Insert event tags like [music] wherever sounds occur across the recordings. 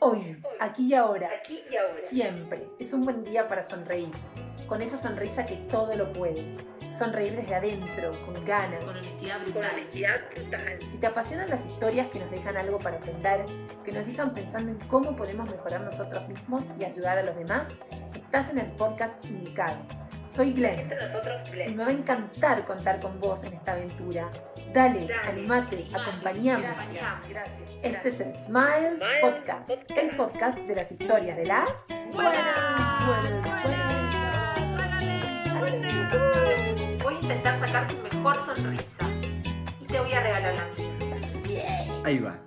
Hoy, aquí y ahora, Aquí y ahora. siempre, es un buen día para sonreír. Con esa sonrisa que todo lo puede. Sonreír desde adentro, con ganas. con honestidad Con brutal. honestidad brutal. Si te apasionan las historias que nos dejan algo para aprender, que nos dejan pensando en cómo podemos mejorar nosotros mismos y ayudar a los demás, estás en el podcast indicado. Soy Glenn Entre nosotros, y Glenn. me va a encantar contar con vos en esta aventura. Dale, Dale, animate, animate, acompañame. gracias, gracias. Este es el Smiles, Smiles Podcast, Podcast. el podcast de las historias de las Buenas, buenas, Voy a intentar sacar tu mejor sonrisa y te voy a regalar la mía. Ahí va.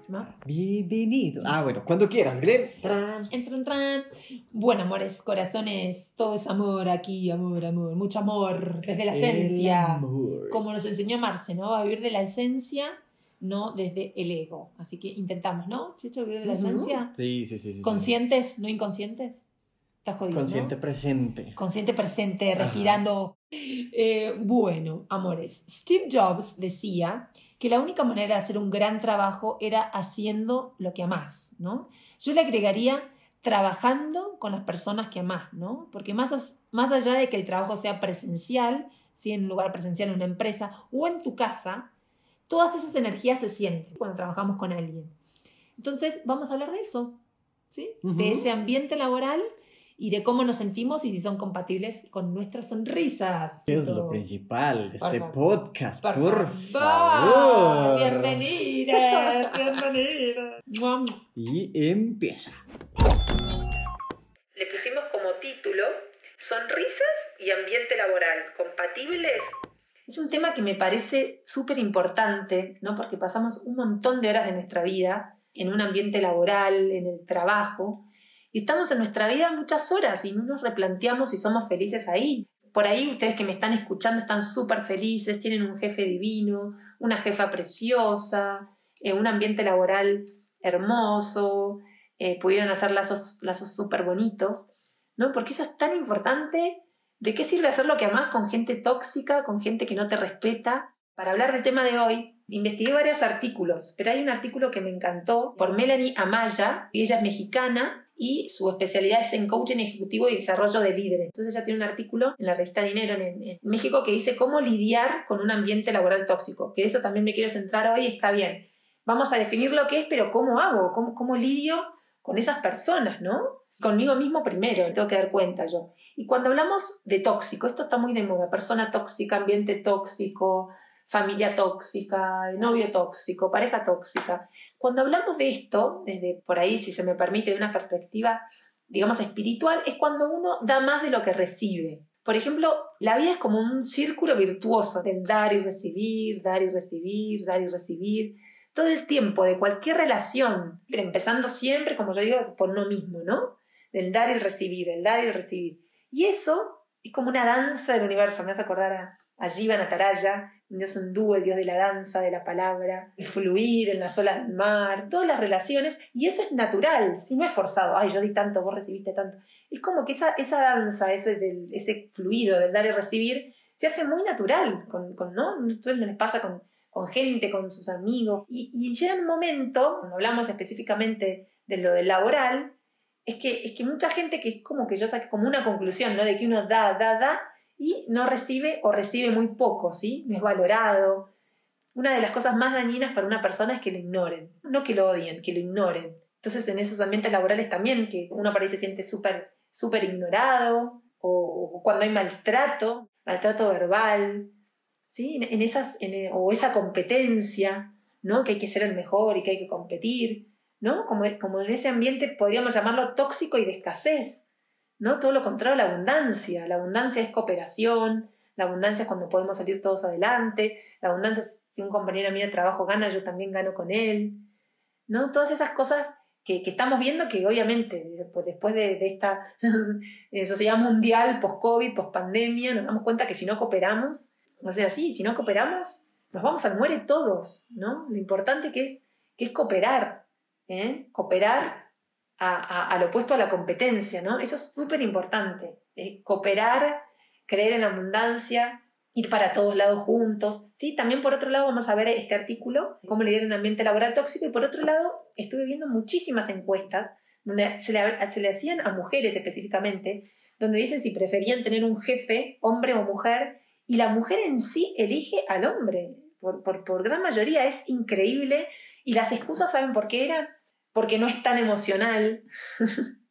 Bienvenido. Ah, bueno, cuando quieras, Glenn. Tran. Entran, entran. Bueno, amores, corazones, todo es amor aquí, amor, amor, mucho amor, desde la El esencia. amor. Como nos enseñó Marce, ¿no? A vivir de la esencia, no desde el ego. Así que intentamos, ¿no? Chicho, vivir de la esencia. Sí, sí, sí. sí, sí. Conscientes, no inconscientes. Está jodido. Consciente ¿no? presente. Consciente presente, respirando. Eh, bueno, amores, Steve Jobs decía que la única manera de hacer un gran trabajo era haciendo lo que amás, ¿no? Yo le agregaría trabajando con las personas que amás, ¿no? Porque más, más allá de que el trabajo sea presencial, si en un lugar presencial en una empresa o en tu casa, todas esas energías se sienten cuando trabajamos con alguien. Entonces, vamos a hablar de eso, ¿sí? De ese ambiente laboral y de cómo nos sentimos y si son compatibles con nuestras sonrisas. ¿Qué es lo principal de este favor. podcast? Por, Por, favor. favor. Bienvenidas, bienvenidas. Y empieza. Sonrisas y ambiente laboral compatibles. Es un tema que me parece súper importante, ¿no? Porque pasamos un montón de horas de nuestra vida en un ambiente laboral, en el trabajo, y estamos en nuestra vida muchas horas y no nos replanteamos si somos felices ahí. Por ahí ustedes que me están escuchando están súper felices, tienen un jefe divino, una jefa preciosa, eh, un ambiente laboral hermoso, eh, pudieron hacer lazos lazos súper bonitos, ¿no? Porque eso es tan importante ¿De qué sirve hacer lo que amás con gente tóxica, con gente que no te respeta? Para hablar del tema de hoy, investigué varios artículos, pero hay un artículo que me encantó por Melanie Amaya, y ella es mexicana y su especialidad es en coaching ejecutivo y desarrollo de líderes. Entonces ella tiene un artículo en la revista Dinero en, en México que dice cómo lidiar con un ambiente laboral tóxico, que eso también me quiero centrar hoy, está bien. Vamos a definir lo que es, pero ¿cómo hago? ¿Cómo, cómo lidio con esas personas, no? Conmigo mismo primero, me tengo que dar cuenta yo. Y cuando hablamos de tóxico, esto está muy de moda, persona tóxica, ambiente tóxico, familia tóxica, novio tóxico, pareja tóxica. Cuando hablamos de esto, desde por ahí, si se me permite, de una perspectiva, digamos, espiritual, es cuando uno da más de lo que recibe. Por ejemplo, la vida es como un círculo virtuoso del dar y recibir, dar y recibir, dar y recibir. Todo el tiempo, de cualquier relación, empezando siempre, como yo digo, por uno mismo, ¿no? Del dar y el recibir, el dar y el recibir. Y eso es como una danza del universo. Me hace acordar a, a Jiva Nataraya, un dios hindú, el dios de la danza, de la palabra, el fluir en las olas del mar, todas las relaciones. Y eso es natural, si no es forzado. Ay, yo di tanto, vos recibiste tanto. Es como que esa, esa danza, ese, del, ese fluido del dar y recibir, se hace muy natural. Con, con, ¿no? Entonces les pasa con, con gente, con sus amigos. Y, y llega un momento, cuando hablamos específicamente de lo del laboral, es que, es que mucha gente que es como que yo saqué como una conclusión, ¿no? De que uno da, da, da y no recibe o recibe muy poco, ¿sí? No es valorado. Una de las cosas más dañinas para una persona es que lo ignoren, no que lo odien, que lo ignoren. Entonces en esos ambientes laborales también, que uno por ahí se siente súper, súper ignorado, o, cuando hay maltrato, maltrato verbal, ¿sí? En esas, en- o esa competencia, ¿no? Que hay que ser el mejor y que hay que competir. ¿No? Como, como en ese ambiente podríamos llamarlo tóxico y de escasez, ¿no? Todo lo contrario a la abundancia. La abundancia es cooperación, la abundancia es cuando podemos salir todos adelante, la abundancia es si un compañero mío de trabajo gana, yo también gano con él, ¿no? Todas esas cosas que, que estamos viendo que obviamente después, después de, de esta [laughs] sociedad mundial, post-COVID, post-pandemia, nos damos cuenta que si no cooperamos, o sea, sí, si no cooperamos, nos vamos al muere todos, ¿no? Lo importante que es, que es cooperar, ¿eh? cooperar a, a- al opuesto a la competencia, ¿no? Eso es súper importante. ¿eh? Cooperar, creer en la abundancia, ir para todos lados juntos. ¿sí? También por otro lado vamos a ver este artículo, cómo lidiar un ambiente laboral tóxico, y por otro lado estuve viendo muchísimas encuestas donde se le, se le hacían a mujeres específicamente, donde dicen si preferían tener un jefe, hombre o mujer, y la mujer en sí elige al hombre. Por, por, gran mayoría es increíble. Y las excusas, ¿saben por qué eran? Porque no es tan emocional. [laughs]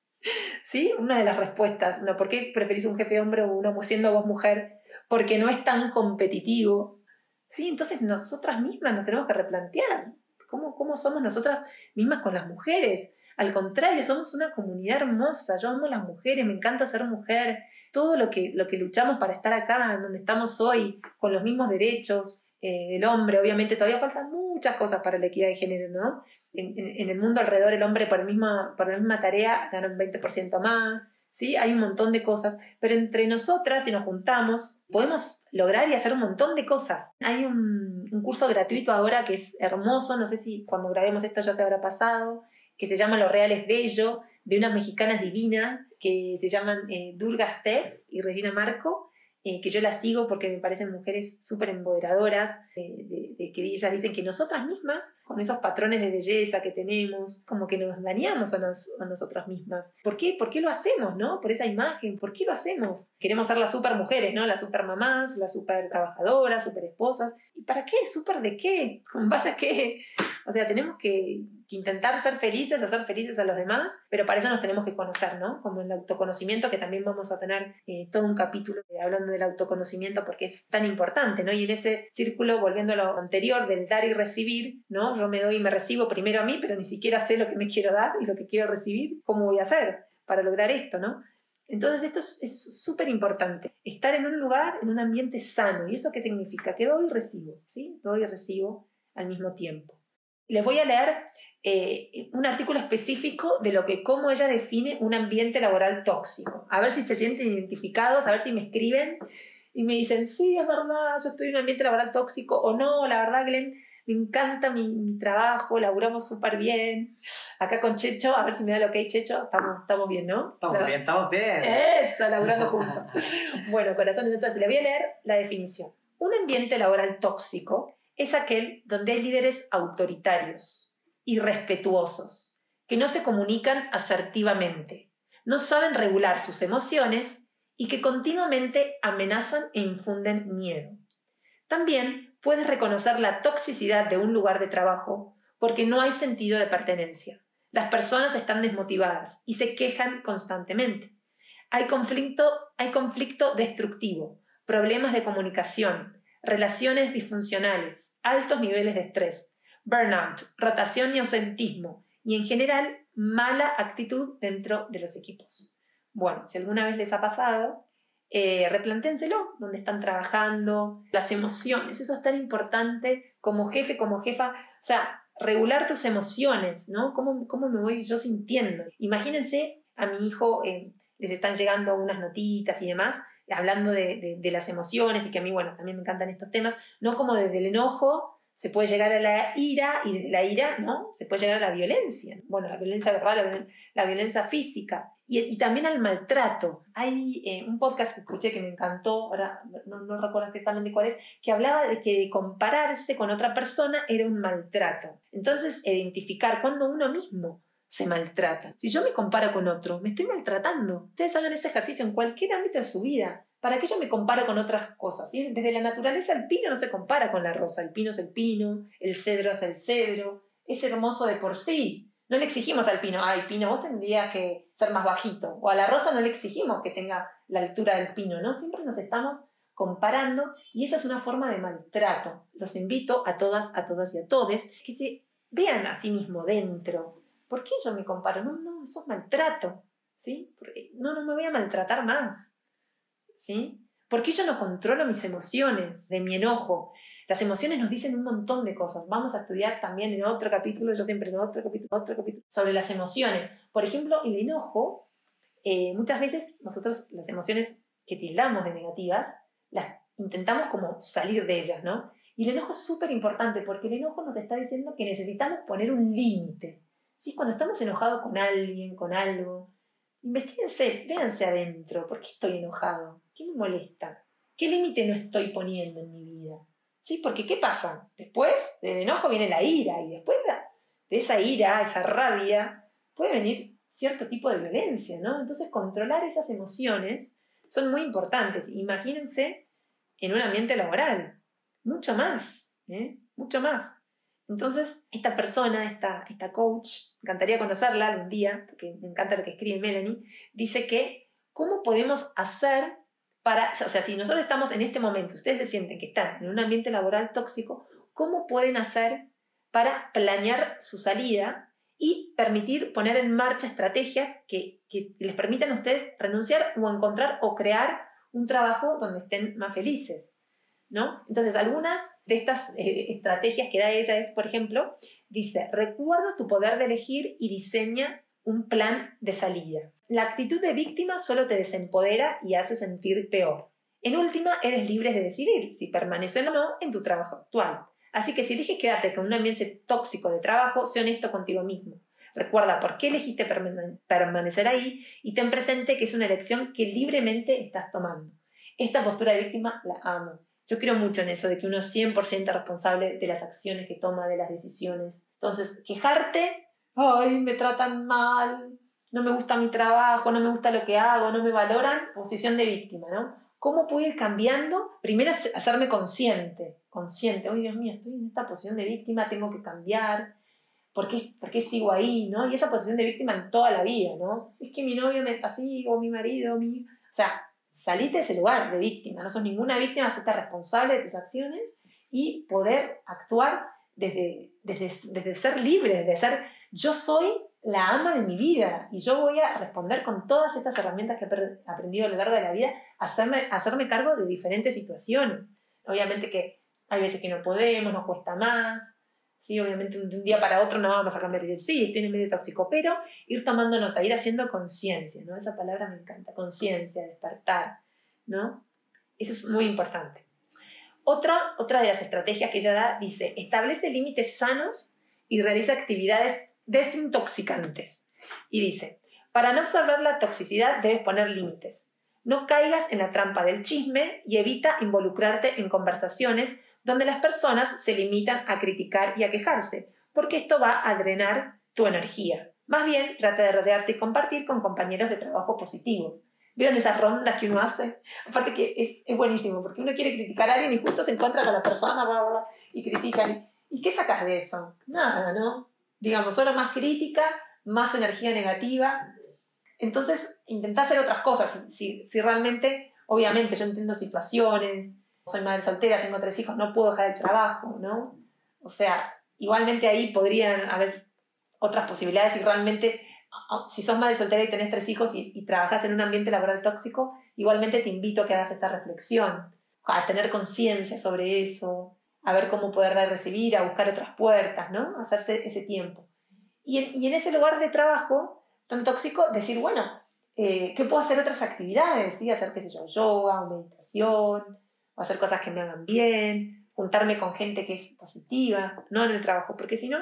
¿Sí? Una de las respuestas. ¿no? ¿Por qué preferís un jefe hombre o una siendo vos mujer? Porque no es tan competitivo. ¿Sí? Entonces nosotras mismas nos tenemos que replantear. ¿Cómo, cómo somos nosotras mismas con las mujeres? Al contrario, somos una comunidad hermosa. Yo amo a las mujeres, me encanta ser mujer. Todo lo que, lo que luchamos para estar acá, en donde estamos hoy, con los mismos derechos eh, hombre. Obviamente todavía faltan muchas cosas para la equidad de género, ¿no? En, en- en el mundo alrededor el hombre por, el misma, por la misma tarea gana un 20% más. ¿Sí? Hay un montón de cosas, pero entre nosotras, si nos juntamos, podemos lograr y hacer un montón de cosas. Hay un, un curso gratuito ahora que es hermoso, no sé si cuando grabemos esto ya se habrá pasado, que se llama Lo Real es Bello, de unas mexicanas divinas que se llaman eh, Durga Steph y Regina Marco, eh, que yo las sigo porque me parecen mujeres súper empoderadoras, de, que ellas dicen que nosotras mismas, con esos patrones de belleza que tenemos, como que nos dañamos a, nos- a nosotras mismas. ¿Por qué? ¿Por qué lo hacemos, no? Por esa imagen, ¿por qué lo hacemos? Queremos ser las super mujeres, ¿no? Las super mamás, las super trabajadoras, super esposas. ¿Y para qué? ¿Súper de qué? ¿Con base a qué? O sea, tenemos que, que intentar ser felices, hacer felices a los demás, pero para eso nos tenemos que conocer, ¿no? Como el autoconocimiento, que también vamos a tener eh, todo un capítulo hablando del autoconocimiento porque es tan importante, ¿no? Y en ese círculo, volviendo a lo anterior, del dar y recibir, ¿no? Yo me doy y me recibo primero a mí, pero ni siquiera sé lo que me quiero dar y lo que quiero recibir, ¿cómo voy a hacer para lograr esto, ¿no? Entonces esto es- es súper importante, estar en un lugar, en un ambiente sano. ¿Y eso qué significa? Que doy y recibo, ¿sí? Doy y recibo al mismo tiempo. Les voy a leer eh, un artículo específico de lo que, cómo ella define un ambiente laboral tóxico. A ver si se sienten identificados, a ver si me escriben y me dicen, sí, es verdad, yo estoy en un ambiente laboral tóxico, o no, la verdad, Glenn, me encanta mi, mi trabajo, laburamos súper bien. Acá con Checho, a ver si me da lo que hay, Checho, estamos, estamos bien, ¿no? Estamos bien, estamos bien. eso, laburando [laughs] juntos. Bueno, corazones, entonces le voy a leer la definición. Un ambiente laboral tóxico es aquel donde hay líderes autoritarios, irrespetuosos, que no se comunican asertivamente, no saben regular sus emociones y que continuamente amenazan e infunden miedo. También puedes reconocer la toxicidad de un lugar de trabajo porque no hay sentido de pertenencia. Las personas están desmotivadas y se quejan constantemente. Hay conflicto, hay conflicto destructivo, problemas de comunicación, relaciones disfuncionales, altos niveles de estrés, burnout, rotación y ausentismo, y en general mala actitud dentro de los equipos. Bueno, si alguna vez les ha pasado, eh, replanténselo, donde están trabajando, las emociones, eso es tan importante como jefe, como jefa, o sea, regular tus emociones, ¿no? ¿Cómo, cómo me voy yo sintiendo? Imagínense a mi hijo, eh, les están llegando unas notitas y demás, hablando de, de- de las emociones y que a mí, bueno, también me encantan estos temas, no como desde el enojo se puede llegar a la ira y desde la ira, ¿no? Se puede llegar a la violencia. Bueno, la violencia verbal, la violencia física y, y también al maltrato. Hay eh, un podcast que escuché que me encantó, ahora no, no recuerdo exactamente cuál es, que hablaba de que compararse con otra persona era un maltrato. Entonces, identificar cuando uno mismo se maltrata. Si yo me comparo con otro, me estoy maltratando. Ustedes hagan ese ejercicio en cualquier ámbito de su vida. ¿Para qué yo me comparo con otras cosas? Desde la naturaleza el pino no se compara con la rosa. El pino es el pino, el cedro es el cedro. Es hermoso de por sí. No le exigimos al pino, ay, pino, vos tendrías que ser más bajito. O a la rosa no le exigimos que tenga la altura del pino, ¿no? Siempre nos estamos comparando y esa es una forma de maltrato. Los invito a todas, a todas y a todes que se vean a sí mismo dentro. ¿Por qué yo me comparo? No, no, eso es maltrato, ¿sí? Porque no, no me voy a maltratar más, ¿sí? ¿Por qué yo no controlo mis emociones, de mi enojo? Las emociones nos dicen un montón de cosas. Vamos a estudiar también en otro capítulo, yo siempre en otro capítulo, otro capítulo, sobre las emociones. Por ejemplo, el enojo, eh, muchas veces nosotros las emociones que tildamos de negativas, las intentamos como salir de ellas, ¿no? Y el enojo es súper importante porque el enojo nos está diciendo que necesitamos poner un límite. ¿Sí? Cuando estamos enojados con alguien, con algo, investiguense, véanse adentro. ¿Por qué estoy enojado? ¿Qué me molesta? ¿Qué límite no estoy poniendo en mi vida? ¿Sí? Porque ¿qué pasa? Después del enojo viene la ira y después de esa ira, esa rabia, puede venir cierto tipo de violencia, ¿no? Entonces, controlar esas emociones son muy importantes. Imagínense en un ambiente laboral, mucho más, ¿eh? mucho más. Entonces, esta persona, esta, esta coach, me encantaría conocerla algún día, porque me encanta lo que escribe Melanie, dice que, ¿cómo podemos hacer para, o sea, si nosotros estamos en este momento, ustedes se sienten que están en un ambiente laboral tóxico, ¿cómo pueden hacer para planear su salida y permitir poner en marcha estrategias que, que les permitan a ustedes renunciar o encontrar o crear un trabajo donde estén más felices? ¿No? Entonces, algunas de estas eh, estrategias que da ella es, por ejemplo, dice, recuerda tu poder de elegir y diseña un plan de salida. La actitud de víctima solo te desempodera y hace sentir peor. En última, eres libre de decidir si permanecer o no en tu trabajo actual. Así que si eliges quedarte con un ambiente tóxico de trabajo, sé honesto contigo mismo. Recuerda por qué elegiste permanecer ahí y ten presente que es una elección que libremente estás tomando. Esta postura de víctima la amo. Yo creo mucho en eso, de que uno es 100% responsable de las acciones que toma, de las decisiones. Entonces, quejarte, ay, me tratan mal, no me gusta mi trabajo, no me gusta lo que hago, no me valoran, posición de víctima, ¿no? ¿Cómo puedo ir cambiando? Primero hacerme consciente, consciente, ay Dios mío, estoy en esta posición de víctima, tengo que cambiar, ¿por qué, ¿por qué sigo ahí? ¿no? Y esa posición de víctima en toda la vida, ¿no? Es que mi novio me así, o mi marido, mi... O sea, salite de ese lugar de víctima, no sos ninguna víctima, hacerte responsable de tus acciones y poder actuar desde, desde, ser libre, desde ser yo soy la ama de mi vida y yo voy a responder con todas estas herramientas que he aprendido a lo largo de la vida, hacerme, hacerme cargo de diferentes situaciones. Obviamente que hay veces que no podemos, nos cuesta más, ¿sí? Obviamente de un día para otro no vamos a cambiar y decir, sí, estoy en medio tóxico, pero ir tomando nota, ir haciendo conciencia, ¿no? Esa palabra me encanta, conciencia, despertar, ¿no? Eso es muy importante. Otra, otra de las estrategias que ella da dice, establece límites sanos y realiza actividades desintoxicantes. Y dice, para no absorber la toxicidad debes poner límites. No caigas en la trampa del chisme y evita involucrarte en conversaciones donde las personas se limitan a criticar y a quejarse, porque esto va a drenar tu energía. Más bien, trata de rodearte y compartir con compañeros de trabajo positivos. ¿Vieron esas rondas que uno hace? Aparte que es, es buenísimo, porque uno quiere criticar a alguien y justo se encuentra con la persona y critican. ¿Y qué sacas de eso? Nada, ¿no? Digamos, solo más crítica, más energía negativa. Entonces, intenta hacer otras cosas. Si, si realmente, obviamente, yo entiendo situaciones, soy madre soltera, tengo tres hijos, no puedo dejar el trabajo, ¿no? O sea, igualmente ahí podrían haber otras posibilidades si realmente, si sos madre soltera y tenés tres hijos y, trabajas en un ambiente laboral tóxico, igualmente te invito a que hagas esta reflexión, a tener conciencia sobre eso, a ver cómo poder recibir, a buscar otras puertas, ¿no? Hacerse ese tiempo. Y en, y en ese lugar de trabajo tan tóxico, decir, bueno, eh, ¿qué puedo hacer otras actividades? ¿sí? Hacer, qué sé yo, yoga o meditación, hacer cosas que me hagan bien, juntarme con gente que es positiva, no en el trabajo, porque si no,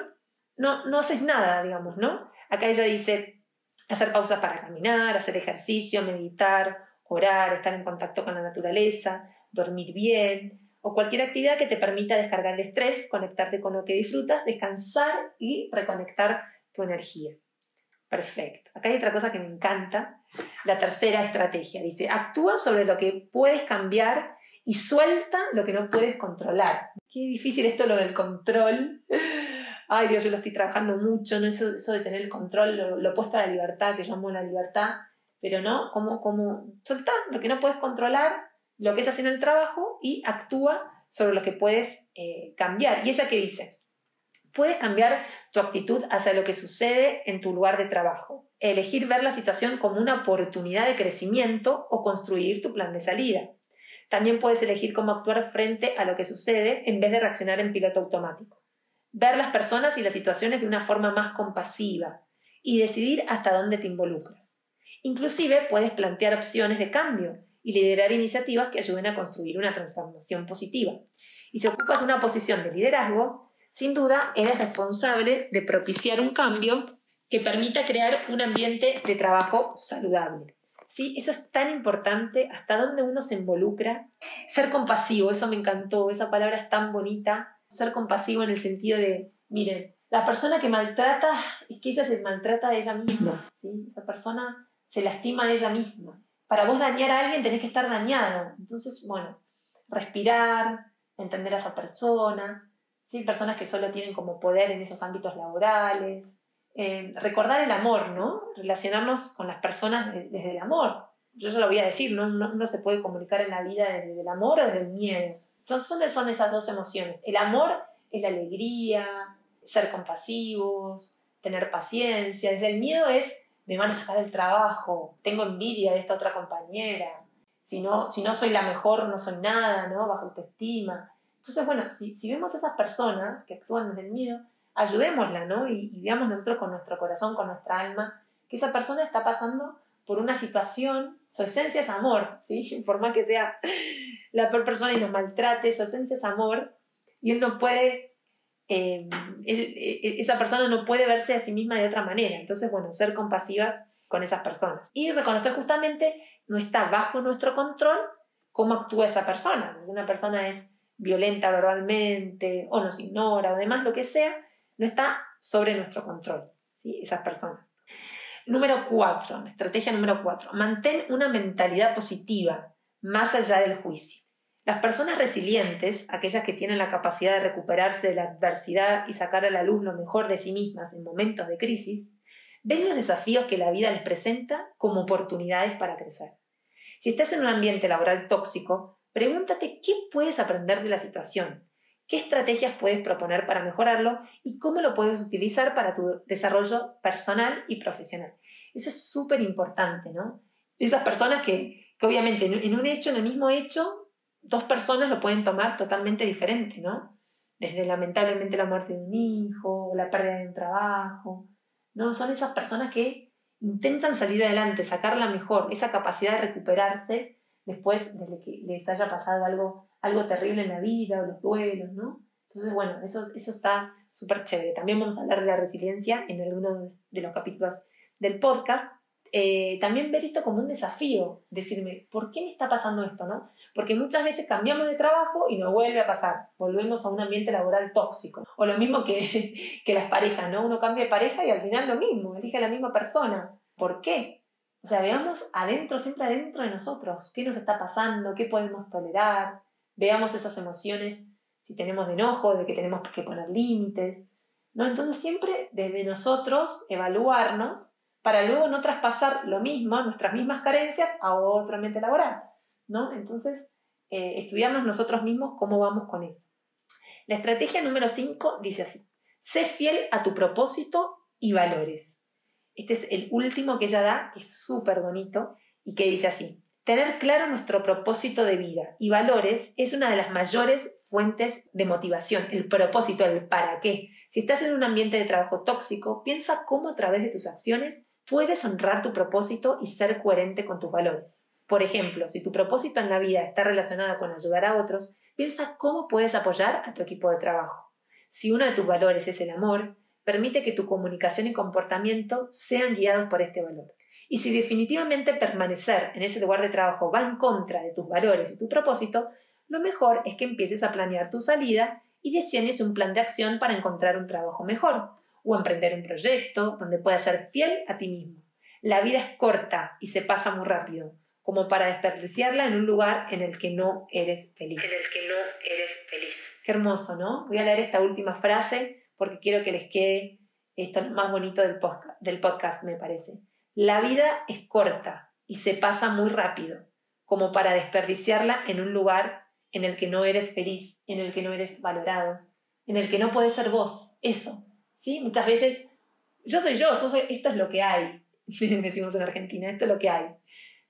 no, no haces nada, digamos, ¿no? Acá ella dice hacer pausas para caminar, hacer ejercicio, meditar, orar, estar en contacto con la naturaleza, dormir bien, o cualquier actividad que te permita descargar el estrés, conectarte con lo que disfrutas, descansar y reconectar tu energía. Perfecto. Acá hay otra cosa que me encanta, la tercera estrategia. Dice, actúa sobre lo que puedes cambiar y suelta lo que no puedes controlar. Qué difícil esto lo del control. Ay Dios, yo lo estoy trabajando mucho, ¿no? Eso, eso de tener el control, lo, opuesto a la libertad, que llamo la libertad, pero no, como, como soltar lo que no puedes controlar, lo que es haciendo el trabajo y actúa sobre lo que puedes eh, cambiar. ¿Y ella qué dice? Puedes cambiar tu actitud hacia lo que sucede en tu lugar de trabajo, elegir ver la situación como una oportunidad de crecimiento o construir tu plan de salida. También puedes elegir cómo actuar frente a lo que sucede en vez de reaccionar en piloto automático. Ver las personas y las situaciones de una forma más compasiva y decidir hasta dónde te involucras. Inclusive puedes plantear opciones de cambio y liderar iniciativas que ayuden a construir una transformación positiva. Y si ocupas una posición de liderazgo, sin duda eres responsable de propiciar un cambio que permita crear un ambiente de trabajo saludable. ¿Sí? Eso es tan importante, hasta dónde uno se involucra. Ser compasivo, eso me encantó, esa palabra es tan bonita. Ser compasivo en el sentido de, miren, La persona que maltrata es que ella se maltrata a ella misma, ¿sí? Esa persona se lastima a ella misma. Para vos dañar a alguien tenés que estar dañado. Entonces, bueno, respirar, entender a esa persona, ¿sí? Personas que solo tienen como poder en esos ámbitos laborales. Eh, recordar el amor, ¿no? Relacionarnos con las personas de- desde el amor. Yo ya lo voy a decir, ¿no? No, no se puede comunicar en la vida desde el amor o desde el miedo. Son, son, son esas dos emociones. El amor es la alegría, ser compasivos, tener paciencia. Desde el miedo es, me van a sacar el trabajo, tengo envidia de esta otra compañera, si no, si no soy la mejor, no soy nada, ¿no? Bajo autoestima. Entonces, bueno, si, si vemos esas personas que actúan desde el miedo, ayudémosla, ¿no? Y, y veamos nosotros con nuestro corazón, con nuestra alma, que esa persona está pasando por una situación, su esencia es amor, ¿sí? [laughs] Por más que sea la peor persona y nos maltrate, su esencia es amor, y él no puede, eh, él- eh, esa persona no puede verse a sí misma de otra manera. Entonces, bueno, ser compasivas con esas personas. Y reconocer justamente no está bajo nuestro control cómo actúa esa persona. Si una persona es violenta verbalmente o nos ignora o demás, lo que sea, no está sobre nuestro control, ¿sí? esas personas. Número cuatro, estrategia número cuatro, mantén una mentalidad positiva más allá del juicio. Las personas resilientes, aquellas que tienen la capacidad de recuperarse de la adversidad y sacar a la luz lo mejor de sí mismas en momentos de crisis, ven los desafíos que la vida les presenta como oportunidades para crecer. Si estás en un ambiente laboral tóxico, pregúntate qué puedes aprender de la situación, qué estrategias puedes proponer para mejorarlo y cómo lo puedes utilizar para tu desarrollo personal y profesional. Eso es súper importante, ¿no? Esas personas que, que obviamente en, un hecho, en el mismo hecho, dos personas lo pueden tomar totalmente diferente, ¿no? Desde lamentablemente la muerte de un hijo, la pérdida de un trabajo, ¿no? Son esas personas que intentan salir adelante, sacarla mejor, esa capacidad de recuperarse después de que les haya pasado algo, algo terrible en la vida o los duelos, ¿no? Entonces, bueno, eso, eso está súper chévere. También vamos a hablar de la resiliencia en algunos de los capítulos del podcast. Eh, también ver esto como un desafío, decirme, ¿por qué me está pasando esto? ¿no? Porque muchas veces cambiamos de trabajo y nos vuelve a pasar, volvemos a un ambiente laboral tóxico. O lo mismo que, [laughs] que las parejas, ¿no? Uno cambia de pareja y al final lo mismo, elige a la misma persona. ¿Por qué? O sea, veamos adentro, siempre adentro de nosotros, qué nos está pasando, qué podemos tolerar, veamos esas emociones, si tenemos enojo, de que tenemos que poner límites, ¿no? Entonces siempre desde nosotros evaluarnos para luego no traspasar lo mismo, nuestras mismas carencias, a otro ambiente laboral, ¿no? Entonces, eh, estudiarnos nosotros mismos cómo vamos con eso. La estrategia número 5 dice así, sé fiel a tu propósito y valores. Este es el último que ella da, que es súper bonito, y que dice así, tener claro nuestro propósito de vida y valores es una de las mayores fuentes de motivación, el propósito, el para qué. Si estás en un ambiente de trabajo tóxico, piensa cómo a través de tus acciones puedes honrar tu propósito y ser coherente con tus valores. Por ejemplo, si tu propósito en la vida está relacionado con ayudar a otros, piensa cómo puedes apoyar a tu equipo de trabajo. Si uno de tus valores es el amor, permite que tu comunicación y comportamiento sean guiados por este valor. Y si definitivamente permanecer en ese lugar de trabajo va en contra de tus valores y tu propósito, lo mejor es que empieces a planear tu salida y diseñes un plan de acción para encontrar un trabajo mejor o emprender un proyecto donde puedas ser fiel a ti mismo. La vida es corta y se pasa muy rápido, como para desperdiciarla en un lugar en el que no eres feliz. En el que no eres feliz. Qué hermoso, ¿no? Voy a leer esta última frase porque quiero que les quede esto lo más bonito del podcast, del podcast, me parece. La vida es corta y se pasa muy rápido, como para desperdiciarla en un lugar en el que no eres feliz, en el que no eres valorado, en el que no puedes ser vos. Eso, ¿sí? Muchas veces, yo soy yo, esto es lo que hay, [laughs] decimos en Argentina, esto es lo que hay.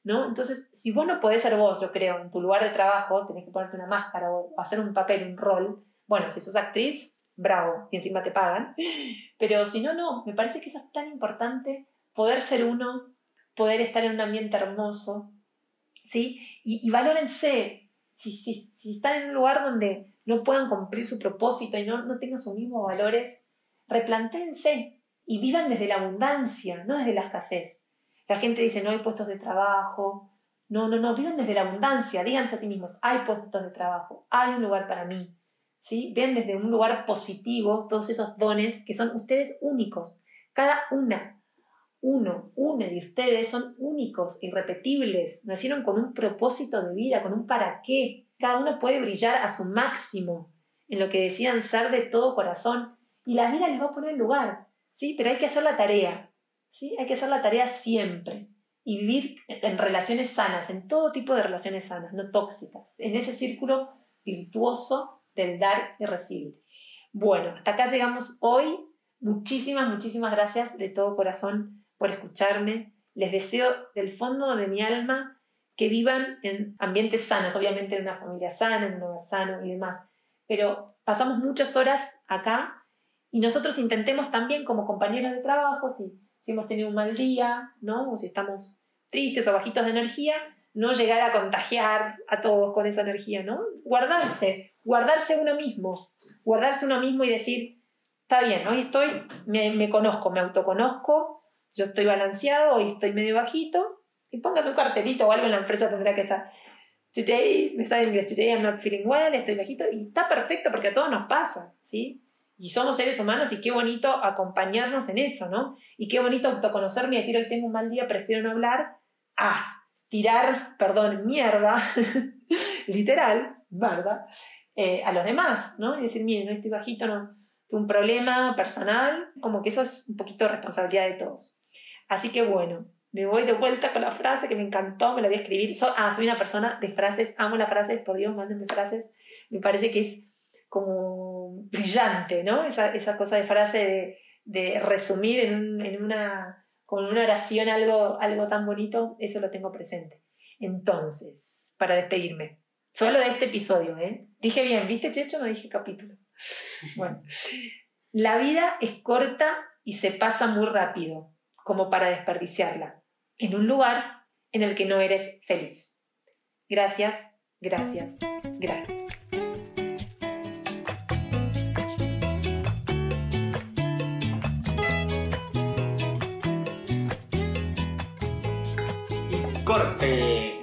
¿No? Entonces, si vos no podés ser vos, yo creo, en tu lugar de trabajo, tenés que ponerte una máscara o hacer un papel, un rol. Bueno, si sos actriz, bravo, y encima te pagan. [laughs] Pero si no, no, me parece que eso es tan importante, poder ser uno, poder estar en un ambiente hermoso, ¿sí? Y, y valórense, si, si, si están en un lugar donde no puedan cumplir su propósito y no, no tengan sus mismos valores, replantéense y vivan desde la abundancia, no desde la escasez. La gente dice, no hay puestos de trabajo. No, no, no, vivan desde la abundancia, díganse a sí mismos, hay puestos de trabajo, hay un lugar para mí. ¿sí? Vean desde un lugar positivo todos esos dones que son ustedes únicos. Cada una, uno, una de ustedes son únicos, irrepetibles, nacieron con un propósito de vida, con un para qué. Cada uno puede brillar a su máximo en lo que decidan ser de todo corazón y la vida les va a poner en lugar, ¿sí? Pero hay que hacer la tarea, ¿sí? Hay que hacer la tarea siempre y vivir en relaciones sanas, en todo tipo de relaciones sanas, no tóxicas, en ese círculo virtuoso del dar y recibir. Bueno, hasta acá llegamos hoy. Muchísimas, muchísimas gracias de todo corazón por escucharme. Les deseo del fondo de mi alma que vivan en ambientes sanos, obviamente en una familia sana, en un hogar sano y demás. Pero pasamos muchas horas acá y nosotros intentemos también como compañeros de trabajo, si, si hemos tenido un mal día, ¿no? O si estamos tristes o bajitos de energía, no llegar a contagiar a todos con esa energía, ¿no? Guardarse, guardarse uno mismo, guardarse uno mismo y decir, está bien, hoy estoy, me, me conozco, me autoconozco, yo estoy balanceado, hoy estoy medio bajito, y pongas un cartelito o algo en la empresa tendrá que ser, today, me está en inglés, today I'm not feeling well, estoy bajito, y está perfecto porque a todos nos pasa, ¿sí? Y somos seres humanos y qué bonito acompañarnos en eso, ¿no? Y qué bonito autoconocerme y decir, hoy tengo un mal día, prefiero no hablar, a tirar, perdón, mierda, [laughs] literal, ¿verdad? Eh, a los demás, ¿no? Y decir, miren, no estoy bajito, no, tengo un problema personal, como que eso es un poquito responsabilidad de todos. Así que bueno, me voy de vuelta con la frase que me encantó, me la voy a escribir. ah, soy una persona de frases, amo las frases, por Dios, mándenme frases. Me parece que es como brillante, ¿no? Esa, esa cosa de frase de, resumir en, en, una, con una oración algo, algo tan bonito, eso lo tengo presente. Entonces, para despedirme, solo de este episodio, ¿eh? Dije bien, ¿viste, Checho? No dije capítulo. Bueno, la vida es corta y se pasa muy rápido, como para desperdiciarla, en un lugar en el que no eres feliz. Gracias, gracias, gracias. Corte.